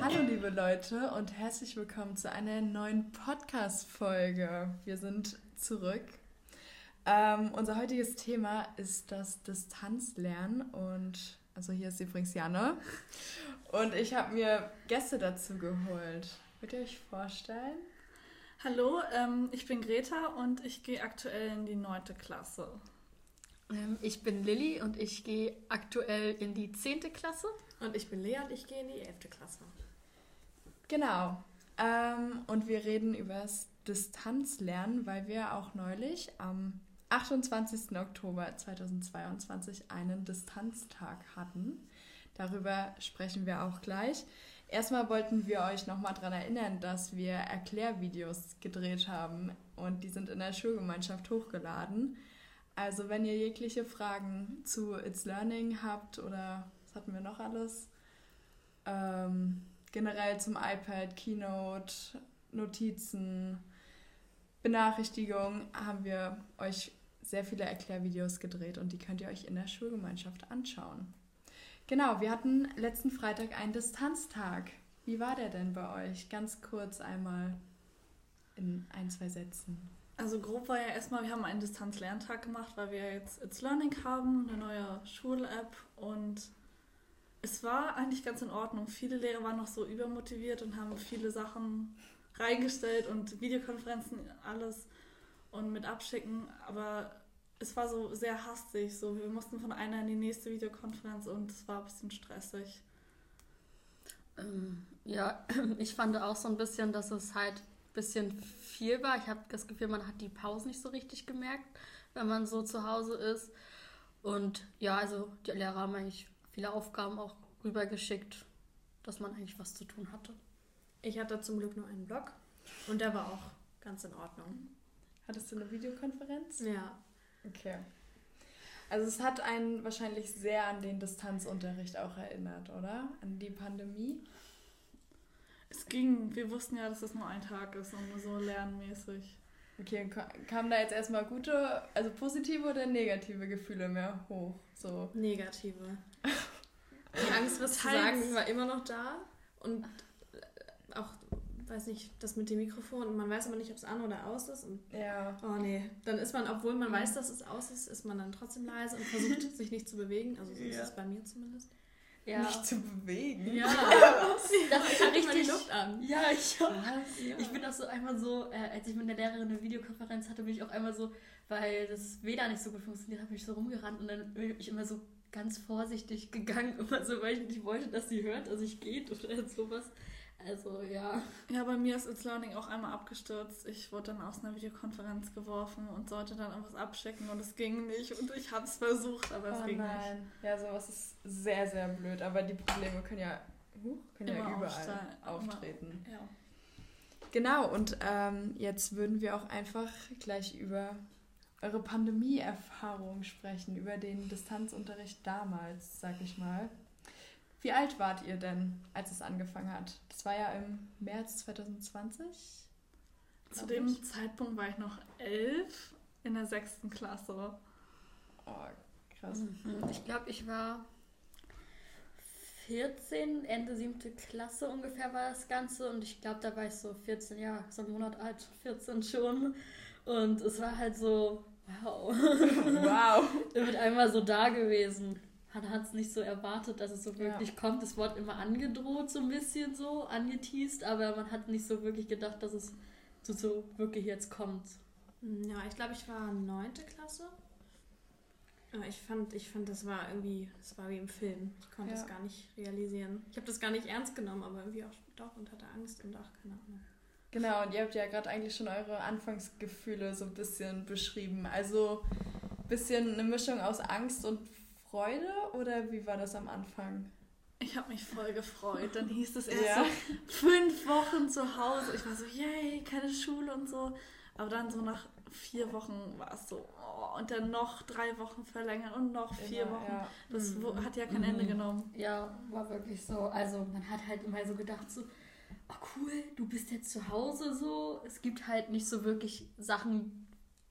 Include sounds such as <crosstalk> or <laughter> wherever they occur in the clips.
Hallo liebe Leute und herzlich willkommen zu einer neuen Podcast-Folge. Wir sind zurück. Ähm, unser heutiges Thema ist das Distanzlernen und also hier ist übrigens Janne und ich habe mir Gäste dazu geholt. Könnt ihr euch vorstellen? Hallo, ähm, ich bin Greta und ich gehe aktuell in die neunte Klasse. Ähm, ich bin Lilly und ich gehe aktuell in die 10. Klasse. Und ich bin Lea und ich gehe in die 11. Klasse. Genau. Ähm, und wir reden über das Distanzlernen, weil wir auch neulich am 28. Oktober 2022 einen Distanztag hatten. Darüber sprechen wir auch gleich. Erstmal wollten wir euch nochmal daran erinnern, dass wir Erklärvideos gedreht haben und die sind in der Schulgemeinschaft hochgeladen. Also wenn ihr jegliche Fragen zu It's Learning habt oder was hatten wir noch alles? Ähm, generell zum iPad, Keynote, Notizen, Benachrichtigungen haben wir euch sehr viele Erklärvideos gedreht und die könnt ihr euch in der Schulgemeinschaft anschauen. Genau, wir hatten letzten Freitag einen Distanztag. Wie war der denn bei euch? Ganz kurz einmal in ein, zwei Sätzen. Also grob war ja erstmal, wir haben einen Distanzlerntag gemacht, weil wir jetzt It's Learning haben, eine neue Schul-App und es war eigentlich ganz in Ordnung. Viele Lehrer waren noch so übermotiviert und haben viele Sachen reingestellt und Videokonferenzen, alles und mit abschicken, aber es war so sehr hastig. So, wir mussten von einer in die nächste Videokonferenz und es war ein bisschen stressig. Ähm, ja, <clears throat> ich fand auch so ein bisschen, dass es halt ein bisschen viel war. Ich habe das Gefühl, man hat die Pause nicht so richtig gemerkt, wenn man so zu Hause ist. Und ja, also die Lehrer haben eigentlich viele Aufgaben auch rübergeschickt, dass man eigentlich was zu tun hatte. Ich hatte zum Glück nur einen Blog und der war auch ganz in Ordnung. Hattest du eine Videokonferenz? Ja. Okay. Also es hat einen wahrscheinlich sehr an den Distanzunterricht auch erinnert, oder? An die Pandemie. Es ging, wir wussten ja, dass es nur ein Tag ist und nur so lernmäßig. Okay, kamen da jetzt erstmal gute, also positive oder negative Gefühle mehr hoch? So. Negative. <laughs> Die Angst, was zu sagen, war immer noch da. Und auch, weiß nicht, das mit dem Mikrofon. Und man weiß aber nicht, ob es an oder aus ist. Und Ja. oh nee, dann ist man, obwohl man weiß, dass es aus ist, ist man dann trotzdem leise und versucht, <laughs> sich nicht zu bewegen. Also so ist Ja. es bei mir zumindest. Ja, Nicht zu bewegen. Ja, <laughs> das ist ich hatte mal die richtig. Luft an. Ja, ich auch. Ja. Ich bin auch so einmal so, äh, als ich mit der Lehrerin eine Videokonferenz hatte, bin ich auch einmal so, weil das WLAN nicht so gut funktioniert hat, bin ich so rumgerannt und dann bin ich immer so ganz vorsichtig gegangen, <laughs> immer so, weil ich nicht wollte, dass sie hört, dass ich geht oder sowas. Also ja. Ja, bei mir ist It's Learning auch einmal abgestürzt. Ich wurde dann aus einer Videokonferenz geworfen und sollte dann irgendwas abschicken und es ging nicht. Und ich habe es versucht, aber es Oh ging nicht. nein. Ja, sowas ist sehr, sehr blöd. Aber die Probleme können ja, können ja Immer überall aufsteigen. auftreten. Ja. Genau, und ähm, jetzt würden wir auch einfach gleich über eure Pandemie-Erfahrung sprechen, über den Distanzunterricht damals, sag ich mal. Wie alt wart ihr denn, als es angefangen hat? Das war ja im März 2020. Zu dem ich. Zeitpunkt war ich noch elf in der sechsten Klasse. Oh, krass. Ich glaube, ich war 14, Ende siebte Klasse ungefähr war das Ganze und ich glaube, da war ich so 14, ja, so einen Monat alt, <laughs> 14 schon. Und es war halt so, wow, Wow. <laughs> mit einmal so da gewesen. Man hat es nicht so erwartet, dass es so Ja. wirklich kommt. Es wurde immer angedroht, so ein bisschen so, angeteased, aber man hat nicht so wirklich gedacht, dass es so, so wirklich jetzt kommt. Ja, ich glaube, ich war neunte Klasse. Aber ich fand, ich fand, das war irgendwie, das war wie im Film. Ich konnte Ja. das gar nicht realisieren. Ich habe das gar nicht ernst genommen, aber irgendwie auch doch und hatte Angst und auch keine Ahnung. Genau, und ihr habt ja gerade eigentlich schon eure Anfangsgefühle so ein bisschen beschrieben. Also ein bisschen eine Mischung aus Angst und Freude oder wie war das am Anfang? Ich habe mich voll gefreut. Dann hieß es erst Ja. so fünf Wochen zu Hause. Ich war so, yay, keine Schule und so. Aber dann so nach vier Wochen war es so, oh, und dann noch drei Wochen verlängern und noch vier Immer, Wochen. Ja. Das wo- hat ja kein Ende Mhm. genommen. Ja, war wirklich so. Also man hat halt immer so gedacht, so, oh cool, du bist jetzt zu Hause so. Es gibt halt nicht so wirklich Sachen,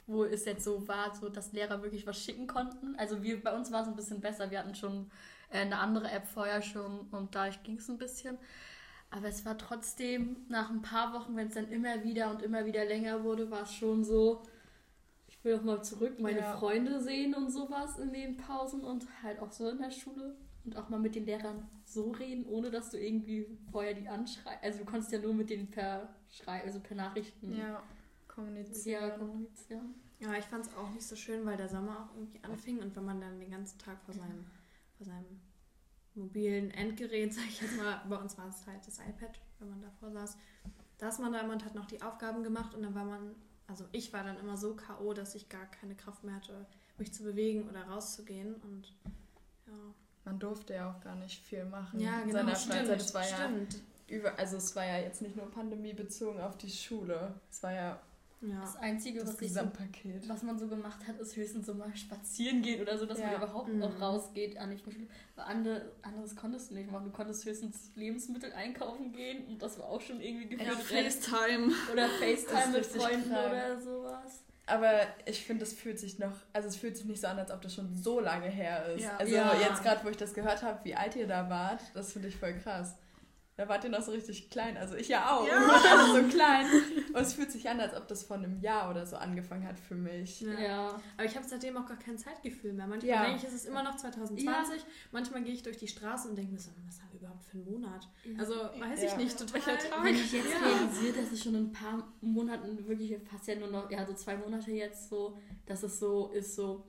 wo es jetzt so war, so dass Lehrer wirklich was schicken konnten. Also wir, bei uns war es ein bisschen besser. Wir hatten schon äh, eine andere App vorher schon und da ging es ein bisschen. Aber es war trotzdem nach ein paar Wochen, wenn es dann immer wieder und immer wieder länger wurde, war es schon so, ich will doch mal zurück meine Ja. Freunde sehen und sowas in den Pausen und halt auch so in der Schule und auch mal mit den Lehrern so reden, ohne dass du irgendwie vorher die anschreibst. Also du konntest ja nur mit denen per Schrei, also per Nachrichten Ja, ja, kommunizieren. kommunizieren. Ja, ich fand es auch nicht so schön, weil der Sommer auch irgendwie anfing und wenn man dann den ganzen Tag vor seinem, vor seinem mobilen Endgerät, sag ich jetzt mal, bei uns war es halt das iPad, wenn man davor saß, da ist man da immer und hat noch die Aufgaben gemacht und dann war man, also ich war dann immer so K.O., dass ich gar keine Kraft mehr hatte, mich zu bewegen oder rauszugehen und ja. Man durfte ja auch gar nicht viel machen Ja, in genau, seiner stimmt, Freizeit. Es war ja stimmt. über, also es war ja jetzt nicht nur pandemiebezogen auf die Schule. Es war ja Ja. Das Einzige, das was, ich so, Gesamtpaket. was man so gemacht hat, ist höchstens so mal spazieren gehen oder so, dass man Ja. überhaupt Mhm. noch rausgeht an. Weil andere, anderes konntest du nicht machen. Du konntest höchstens Lebensmittel einkaufen gehen und das war auch schon irgendwie Ja, gefühlt FaceTime. oder FaceTime mit Freunden krank. oder sowas. Aber ich finde, es fühlt sich noch, also es fühlt sich nicht so an, als ob das schon so lange her ist. Ja. Also Ja. jetzt gerade, wo ich das gehört habe, wie alt ihr da wart, das finde ich voll krass. Da wart ihr noch so richtig klein, also ich ja auch. Ja. Wir waren alle so klein. Und es fühlt sich an, als ob das vor einem Jahr oder so angefangen hat für mich. Ja. Ja. Aber ich habe seitdem auch gar kein Zeitgefühl mehr. Manchmal Ja. denke ich, es ist immer noch 2020. Manchmal gehe ich durch die Straße und denke mir so, was haben wir überhaupt für einen Monat? Also weiß ich Ja. nicht, total. Wenn ich jetzt Ja. realisiere, dass es schon in ein paar Monaten wirklich fast ja nur noch, ja, so zwei Monate jetzt so, dass es so ist, so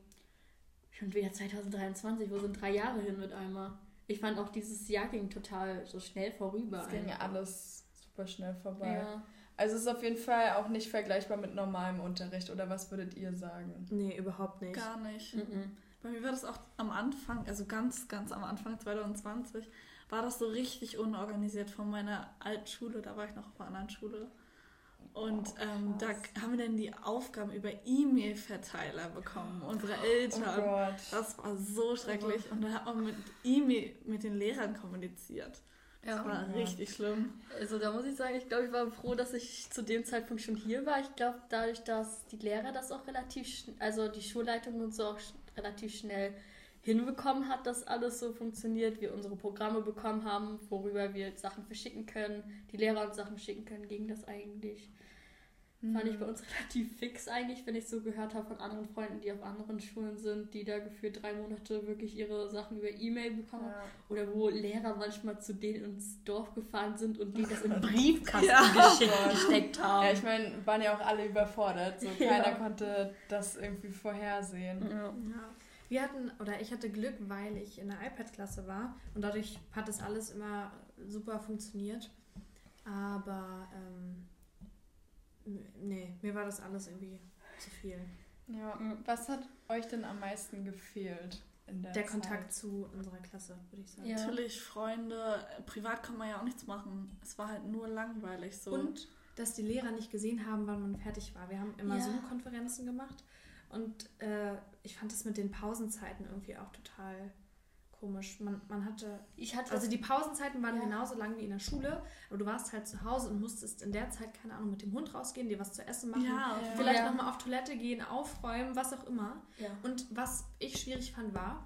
schon wieder 2023, wo sind drei Jahre hin mit einmal? Ich fand auch dieses Jahr ging total so schnell vorüber. Es ging ja einfach. alles super schnell vorbei. Ja. Also es ist auf jeden Fall auch nicht vergleichbar mit normalem Unterricht. Oder was würdet ihr sagen? Nee, überhaupt nicht. Gar nicht. Mhm. Bei mir war das auch am Anfang, also ganz, ganz am Anfang 2020, war das so richtig unorganisiert von meiner alten Schule. Da war ich noch auf einer anderen Schule. Und Oh, ähm, da haben wir dann die Aufgaben über E-Mail-Verteiler bekommen, unsere Oh Eltern. Gott. das war so schrecklich. Und da hat man mit E-Mail mit den Lehrern kommuniziert. Das Ja. war Ja. richtig schlimm. Also da muss ich sagen, ich glaube, ich war froh, dass ich zu dem Zeitpunkt schon hier war. Ich glaube, dadurch, dass die Lehrer das auch relativ, schn- also die Schulleitung und so auch relativ schnell hinbekommen hat, dass alles so funktioniert, wir unsere Programme bekommen haben, worüber wir Sachen verschicken können, die Lehrer uns Sachen schicken können, ging das eigentlich. Fand ich bei uns <laughs> relativ fix eigentlich, wenn ich so gehört habe von anderen Freunden, die auf anderen Schulen sind, die da gefühlt drei Monate wirklich ihre Sachen über E-Mail bekommen. Ja. Oder wo Lehrer manchmal zu denen ins Dorf gefahren sind und denen das in <laughs> Briefkasten Ja. <laughs> Oh gesteckt haben. Ja, ich meine, waren ja auch alle überfordert. So, Ja. keiner konnte das irgendwie vorhersehen. ja. Ja. Wir hatten, oder ich hatte Glück, weil ich in der iPad-Klasse war und dadurch hat das alles immer super funktioniert. Aber ähm, nee, mir war das alles irgendwie zu viel. Ja. Was hat euch denn am meisten gefehlt in der, Der Zeit? Kontakt zu unserer Klasse, würde ich sagen. Ja. Natürlich, Freunde, privat kann man ja auch nichts machen. Es war halt nur langweilig so. Und dass die Lehrer nicht gesehen haben, wann man fertig war. Wir haben immer Ja. Zoom-Konferenzen gemacht und äh, ich fand das mit den Pausenzeiten irgendwie auch total komisch. Man, man hatte Ich hatte Also die Pausenzeiten waren Ja. genauso lang wie in der Schule, aber du warst halt zu Hause und musstest in der Zeit, keine Ahnung, mit dem Hund rausgehen, dir was zu essen machen, ja, Ja. vielleicht Ja. nochmal auf Toilette gehen, aufräumen, was auch immer. Und was ich schwierig fand war,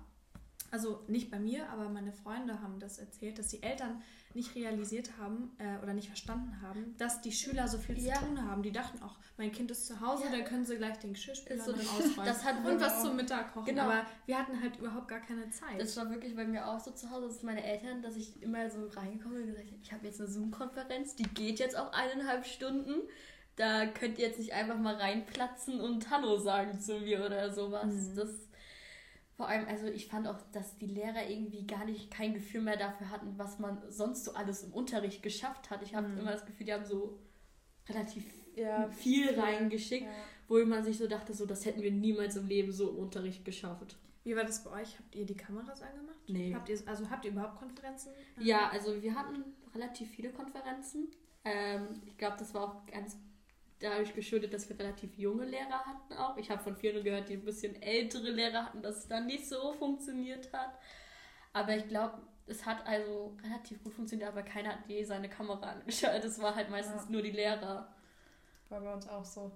also nicht bei mir, aber meine Freunde haben das erzählt, dass die Eltern nicht realisiert haben äh, oder nicht verstanden haben, dass die Schüler so viel Ja. zu tun haben. Die dachten auch, mein Kind ist zu Hause, Ja. dann können sie gleich den Geschirrspüler so- <laughs> ausräumen das hat und was genau. zum Mittag kochen. Genau. Aber wir hatten halt überhaupt gar keine Zeit. Das war wirklich bei mir auch so zu Hause, dass meine Eltern, dass ich immer so reingekommen bin und gesagt habe, ich habe jetzt eine Zoom-Konferenz, die geht jetzt auch eineinhalb Stunden. Da könnt ihr jetzt nicht einfach mal reinplatzen und Hallo sagen zu mir oder sowas. Mhm. Das vor allem, also ich fand auch, dass die Lehrer irgendwie gar nicht kein Gefühl mehr dafür hatten, was man sonst so alles im Unterricht geschafft hat. Ich habe Mhm. immer das Gefühl, die haben so relativ Ja, viel reingeschickt, Ja. wo man sich so dachte, so das hätten wir niemals im Leben so im Unterricht geschafft. Wie war das bei euch? Habt ihr die Kameras angemacht? Nee. Habt ihr, also habt ihr überhaupt Konferenzen? Ja, also wir hatten relativ viele Konferenzen. Ähm, ich glaube, das war auch ganz dadurch geschuldet, dass wir relativ junge Lehrer hatten auch. Ich habe von vielen gehört, die ein bisschen ältere Lehrer hatten, dass es dann nicht so funktioniert hat. Aber ich glaube, es hat also relativ gut funktioniert, aber keiner hat je seine Kamera angeschaltet. Es war halt meistens Ja. nur die Lehrer. War bei uns auch so.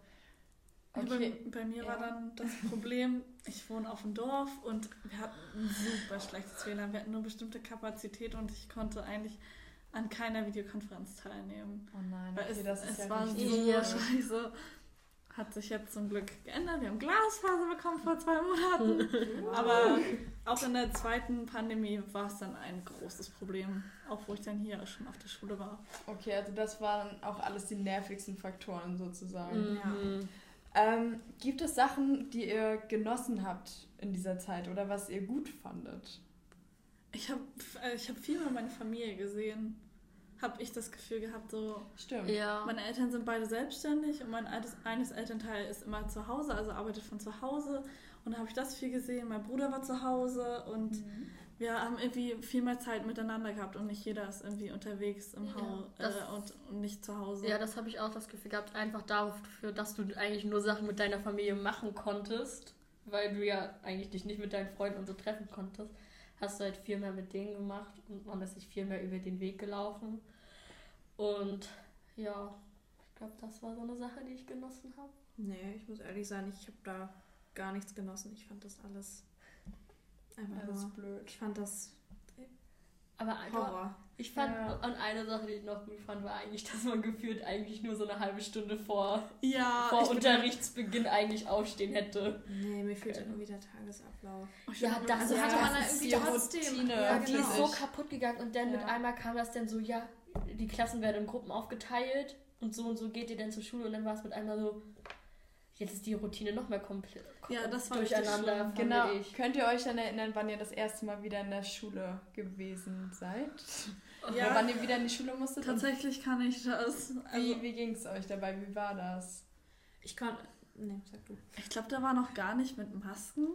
Okay. Bei, bei mir Ja. war dann das Problem, ich wohne auf dem Dorf und wir hatten ein super schlechtes WLAN. Wir hatten nur bestimmte Kapazität und ich konnte eigentlich an keiner Videokonferenz teilnehmen. Oh nein, okay, es, das ist es ja war so Ja. scheiße. Hat sich jetzt zum Glück geändert. Wir haben Glasfaser bekommen vor zwei Monaten. <laughs> Aber auch in der zweiten Pandemie war es dann ein großes Problem. Auch wo ich dann hier schon auf der Schule war. Okay, also das waren auch alles die nervigsten Faktoren sozusagen. Mhm. Ähm, gibt es Sachen, die ihr genossen habt in dieser Zeit oder was ihr gut fandet? Ich habe ich hab viel mehr meine Familie gesehen. Habe ich das Gefühl gehabt, so Stimmt. Ja. Meine Eltern sind beide selbstständig und mein altes, eines Elternteil ist immer zu Hause, also arbeitet von zu Hause. Und da habe ich das viel gesehen. Mein Bruder war zu Hause und Mhm. wir haben irgendwie viel mehr Zeit miteinander gehabt und nicht jeder ist irgendwie unterwegs im Ja, Haus äh, und, und nicht zu Hause. Ja, das habe ich auch das Gefühl gehabt, einfach dafür, dass du eigentlich nur Sachen mit deiner Familie machen konntest, weil du ja eigentlich dich nicht mit deinen Freunden und so treffen konntest, hast du halt viel mehr mit denen gemacht und man ist sich viel mehr über den Weg gelaufen. Und ja, ich glaube, das war so eine Sache, die ich genossen habe. Nee, ich muss ehrlich sein, ich habe da gar nichts genossen. Ich fand das alles einfach Alles nur. blöd. Ich fand das Aber Horror. ich fand, Ja. und eine Sache, die ich noch gut fand, war eigentlich, dass man gefühlt eigentlich nur so eine halbe Stunde vor, ja vor bin- Unterrichtsbeginn eigentlich aufstehen hätte. Nee, mir fehlt irgendwie der Tagesablauf. ich Ja, das Also Ja, hatte man da das irgendwie die trotzdem. Routine. Ja, Und die genau. ist so kaputt gegangen und dann mit Ja. einmal kam das dann so, ja, die Klassen werden in Gruppen aufgeteilt und so und so geht ihr dann zur Schule und dann war es mit einmal so, jetzt ist die Routine noch mehr komplett Ja, das war durcheinander, Genau. ich. Könnt ihr euch dann erinnern, wann ihr das erste Mal wieder in der Schule gewesen seid? <laughs> Ja. Oder wann ihr wieder in die Schule musstet? Tatsächlich kann ich das. Wie, Also, wie ging es euch dabei? Wie war das? Ich konnte. Nee, sag du. ich glaube, da war noch gar nicht mit Masken,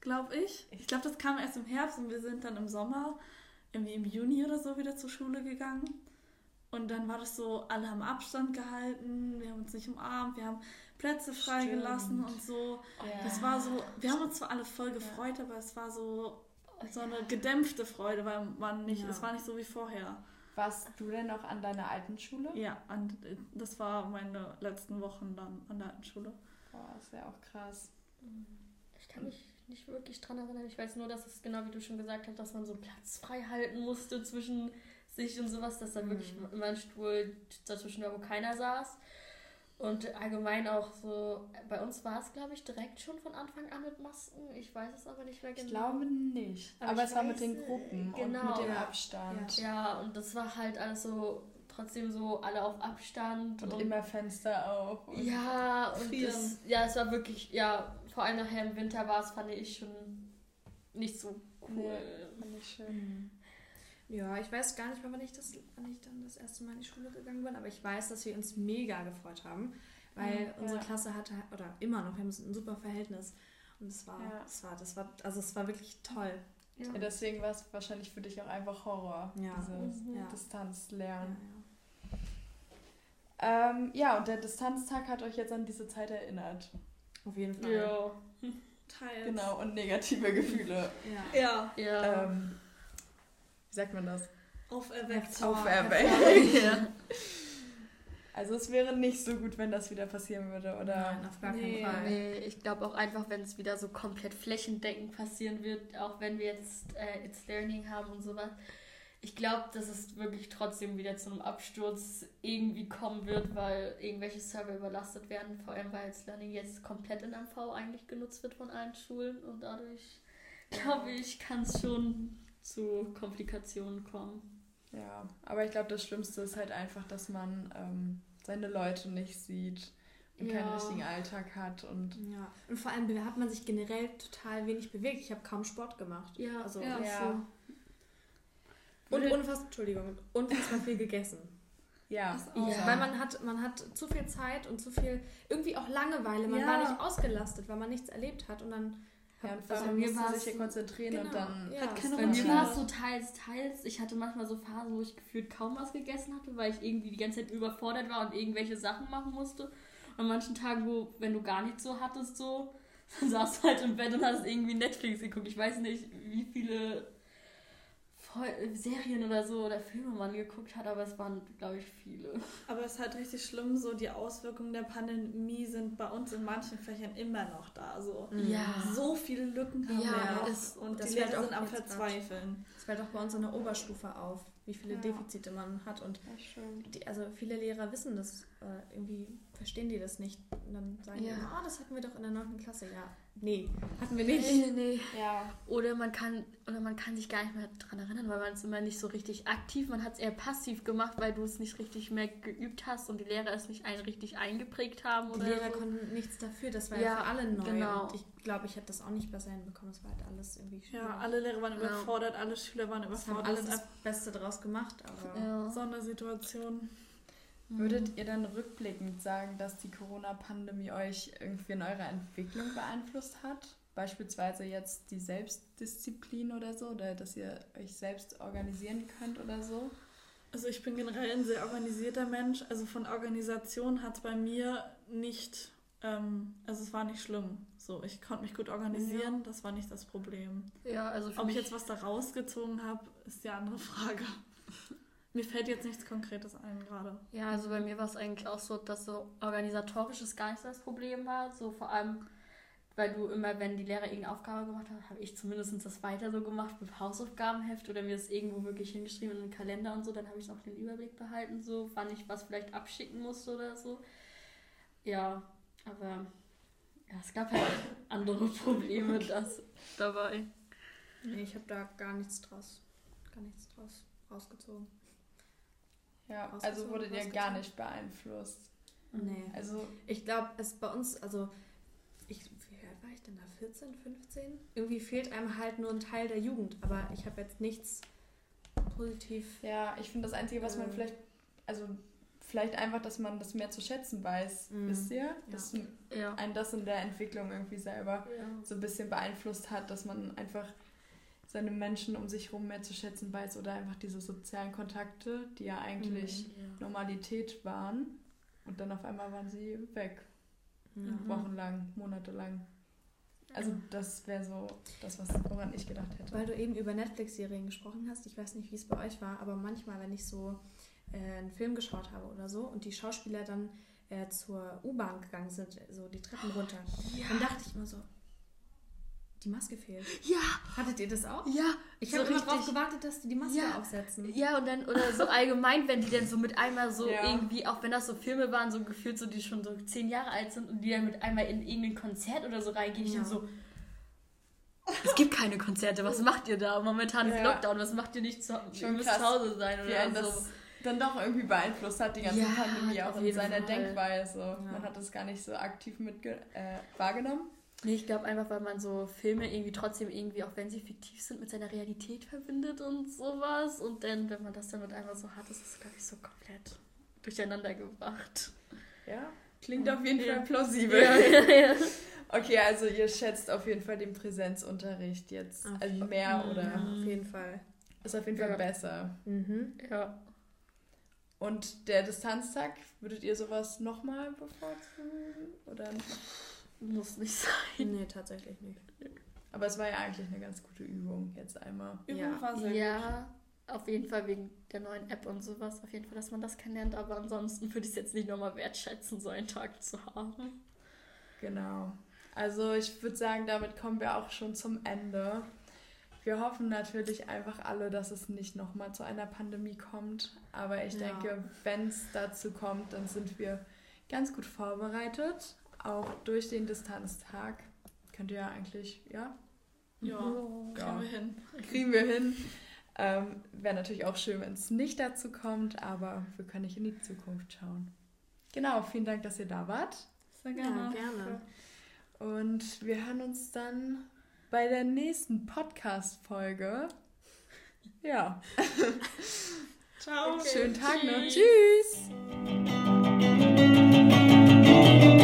glaube ich. Ich glaube, das kam erst im Herbst und wir sind dann im Sommer, irgendwie im Juni oder so, wieder zur Schule gegangen. Und dann war das so, alle haben Abstand gehalten, wir haben uns nicht umarmt, wir haben Plätze freigelassen und so. Ja. Das war so, wir haben uns zwar alle voll gefreut, aber es war so, so eine gedämpfte Freude, weil man nicht, Ja. es war nicht so wie vorher. Warst du denn noch an deiner alten Schule? Ja, und das war meine letzten Wochen dann an der alten Schule. Boah, ist ja auch krass. Ich kann mich nicht wirklich dran erinnern. Ich weiß nur, dass es genau wie du schon gesagt hast, dass man so Platz frei halten musste zwischen sich und sowas, dass da wirklich immer ein Stuhl dazwischen war, wo keiner saß. Und allgemein auch so, bei uns war es, glaube ich, direkt schon von Anfang an mit Masken. Ich weiß es aber nicht mehr genau. Ich glaube nicht. Aber Aber, es war mit den Gruppen und genau. mit dem Ja. Abstand. Ja, und das war halt alles so, trotzdem so alle auf Abstand. Und immer Fenster auf. Und Ja, und es, ja, es war wirklich, ja, vor allem nachher im Winter war es, fand ich schon nicht so cool. Nee, fand ich schön. Ja, ich weiß gar nicht mehr, wann ich, das, wann ich dann das erste Mal in die Schule gegangen bin, aber ich weiß, dass wir uns mega gefreut haben, weil Ja. unsere Klasse hatte, oder immer noch, wir haben ein super Verhältnis. Und es war, Ja. es war, das war, also es war wirklich toll. Ja. Ja, deswegen war es wahrscheinlich für dich auch einfach Horror, Ja. dieses Mhm. Ja. Distanzlernen. Ja, Ähm, ja, und der Distanztag hat euch jetzt an diese Zeit erinnert. ja. Auf jeden Fall. Ja. Teils. Genau, und negative Gefühle. Ja. Ja, Ja. Ähm, wie sagt man das? auferweckt. Auferweckt. <laughs> ja. Also es wäre nicht so gut, wenn das wieder passieren würde, oder? Nein, auf gar Nee. keinen Fall. Nee, ich glaube auch einfach, wenn es wieder so komplett flächendeckend passieren wird, auch wenn wir jetzt äh, It's Learning haben und sowas. Ich glaube, dass es wirklich trotzdem wieder zu einem Absturz irgendwie kommen wird, weil irgendwelche Server überlastet werden, vor allem weil It's Learning jetzt komplett in MV eigentlich genutzt wird von allen Schulen und dadurch, glaube ich, kann es schon zu Komplikationen kommen. Ja, aber ich glaube, das Schlimmste ist halt einfach, dass man ähm, seine Leute nicht sieht und keinen Ja. richtigen Alltag hat und Ja. Und vor allem hat man sich generell total wenig bewegt. Ich habe kaum Sport gemacht. Ja, Also Ja. Ja. Und unfassbar, Entschuldigung, unfassbar viel gegessen. ja. Ja. Weil man hat, man hat zu viel Zeit und zu viel, irgendwie auch Langeweile. Man Ja. war nicht ausgelastet, weil man nichts erlebt hat. Und dann Ja, und vor Also allem musste sich hier konzentrieren und Genau, dann ja. Hat keine Bei mir war es so teils, teils. Ich hatte manchmal so Phasen, wo ich gefühlt kaum was gegessen hatte, weil ich irgendwie die ganze Zeit überfordert war und irgendwelche Sachen machen musste. Und an manchen Tagen, wo, wenn du gar nichts so hattest, so, <laughs> dann saß du halt im Bett und hast irgendwie Netflix geguckt. Ich weiß nicht, wie viele Serien oder so oder Filme man geguckt hat, aber es waren, glaube ich, viele. Aber es ist halt richtig schlimm, so die Auswirkungen der Pandemie sind bei uns in manchen Fächern immer noch da. So, Ja. so viele Lücken haben Ja, wir noch es- und das die Lehrer sind am. Verzweifeln. Das fällt auch bei uns in der Oberstufe auf, wie viele Ja. Defizite man hat. Und die, also viele Lehrer wissen das, äh, irgendwie verstehen die das nicht. Und dann sagen die Ja. immer, oh, das hatten wir doch in der 9. Klasse. Ja, nee, hatten wir nicht. Nee, nee. Ja. Oder man kann oder man kann sich gar nicht mehr dran erinnern, weil man es immer nicht so richtig aktiv, man hat es eher passiv gemacht, weil du es nicht richtig mehr geübt hast und die Lehrer es nicht ein, richtig eingeprägt haben Die oder Lehrer so. konnten nichts dafür, das war ja, Ja, für alle neu. genau. Und ich glaube, ich hätte das auch nicht besser hinbekommen. Es war halt alles irgendwie schwierig. ja, alle Lehrer waren Ja. überfordert, alle Schüler waren das haben überfordert. alle Das Beste draus gemacht, aber Ja. Sondersituation. Würdet ihr dann rückblickend sagen, dass die Corona-Pandemie euch irgendwie in eurer Entwicklung beeinflusst hat? Beispielsweise jetzt die Selbstdisziplin oder so, oder dass ihr euch selbst organisieren könnt oder so? Also ich bin generell ein sehr organisierter Mensch. Also von Organisation hat es bei mir nicht, ähm, also es war nicht schlimm. So, ich konnte mich gut organisieren, das war nicht das Problem. Ja, also für Ob ich jetzt was da rausgezogen habe, ist die andere Frage. <laughs> Mir fällt jetzt nichts Konkretes ein gerade. Ja, also bei mir war es eigentlich auch so, dass so organisatorisches gar nicht das Problem war. So vor allem, weil du immer, wenn die Lehrer irgendeine Aufgabe gemacht haben, habe ich zumindest das weiter so gemacht mit Hausaufgabenheft oder mir das irgendwo wirklich hingeschrieben in den Kalender und so. Dann habe ich auch den Überblick behalten, so wann ich was vielleicht abschicken musste oder so. Ja, aber ja, es gab halt <laughs> andere Probleme das dabei. nee, ich habe da gar nichts draus, gar nichts draus rausgezogen. Ja, also wurdet ihr gar nicht beeinflusst. Nee. Also, Ich glaube, es bei uns, also ich, wie alt war ich denn da? 14, 15? Irgendwie fehlt einem halt nur ein Teil der Jugend, aber ich habe jetzt nichts positiv. ja, ich finde das Einzige, was man Äh. vielleicht, also vielleicht einfach, dass man das mehr zu schätzen weiß, Mhm. wisst ihr? Dass Ja. einen das in der Entwicklung irgendwie selber ja. so ein bisschen beeinflusst hat, dass man einfach seine Menschen um sich herum mehr zu schätzen weiß oder einfach diese sozialen Kontakte, die ja eigentlich Normalität waren und dann auf einmal waren sie weg, Ja. Mhm. wochenlang, monatelang. Also das wäre so das, was woran ich gedacht hätte. Weil du eben über Netflix-Serien gesprochen hast, ich weiß nicht, wie es bei euch war, aber manchmal, wenn ich so äh, einen Film geschaut habe oder so und die Schauspieler dann äh, zur U-Bahn gegangen sind, so die Treppen runter, dann dachte ich immer so, die Maske fehlt. Ja, Hattet ihr das auch? ja. Ich so habe immer richtig- drauf gewartet, dass die die Maske Ja. aufsetzen. Ja, und dann, oder so allgemein, wenn die dann so mit einmal so Ja. irgendwie, auch wenn das so Filme waren, so gefühlt so, die schon so zehn Jahre alt sind und die dann mit einmal in irgendein Konzert oder so reingehen, ich Ja. dann so, es gibt keine Konzerte, was <laughs> macht ihr da? Momentan ist. Lockdown, was macht ihr nicht zu, ihr müsst krass, zu Hause sein oder so. dann doch irgendwie beeinflusst hat, die ganze Ja, Pandemie auch in seiner Fall. Denkweise. Man hat das gar nicht so aktiv mit äh, wahrgenommen. Nee, ich glaube einfach, weil man so Filme irgendwie trotzdem irgendwie, auch wenn sie fiktiv sind, mit seiner Realität verbindet und sowas. Und dann, wenn man das dann mit einmal so hat, ist es, glaube ich, so komplett durcheinander gebracht. Ja, klingt auf jeden Ja. Fall plausibel. Ja, ja, ja. <laughs> Okay, also ihr schätzt auf jeden Fall den Präsenzunterricht jetzt Auf also mehr Mhm. oder Ja, auf jeden Fall. ist auf jeden Fall Ja. besser. Mhm. ja. Und der Distanztag, würdet ihr sowas nochmal bevorzugen? Oder Muss nicht sein. Nee, tatsächlich nicht. Aber es war ja eigentlich eine ganz gute Übung jetzt einmal. Übung Ja. war sehr gut. Ja, auf jeden Fall wegen der neuen App und sowas. Auf jeden Fall, dass man das kennenlernt. Aber ansonsten würde ich es jetzt nicht nochmal wertschätzen, so einen Tag zu haben. Genau. Also ich würde sagen, damit kommen wir auch schon zum Ende. Wir hoffen natürlich einfach alle, dass es nicht nochmal zu einer Pandemie kommt. Aber ich Ja. denke, wenn es dazu kommt, dann sind wir ganz gut vorbereitet. Auch durch den Distanztag. Könnt ihr ja eigentlich, ja, Ja, Ja. kriegen wir hin. kriegen wir hin. Ähm, Wäre natürlich auch schön, wenn es nicht dazu kommt, aber wir können nicht in die Zukunft schauen. Genau, vielen Dank, dass ihr da wart. Sehr Ja, gerne. gerne. Und wir hören uns dann bei der nächsten Podcast-Folge. Ja, <laughs> Ciao. schönen Tag noch. Tschüss. Tschüss.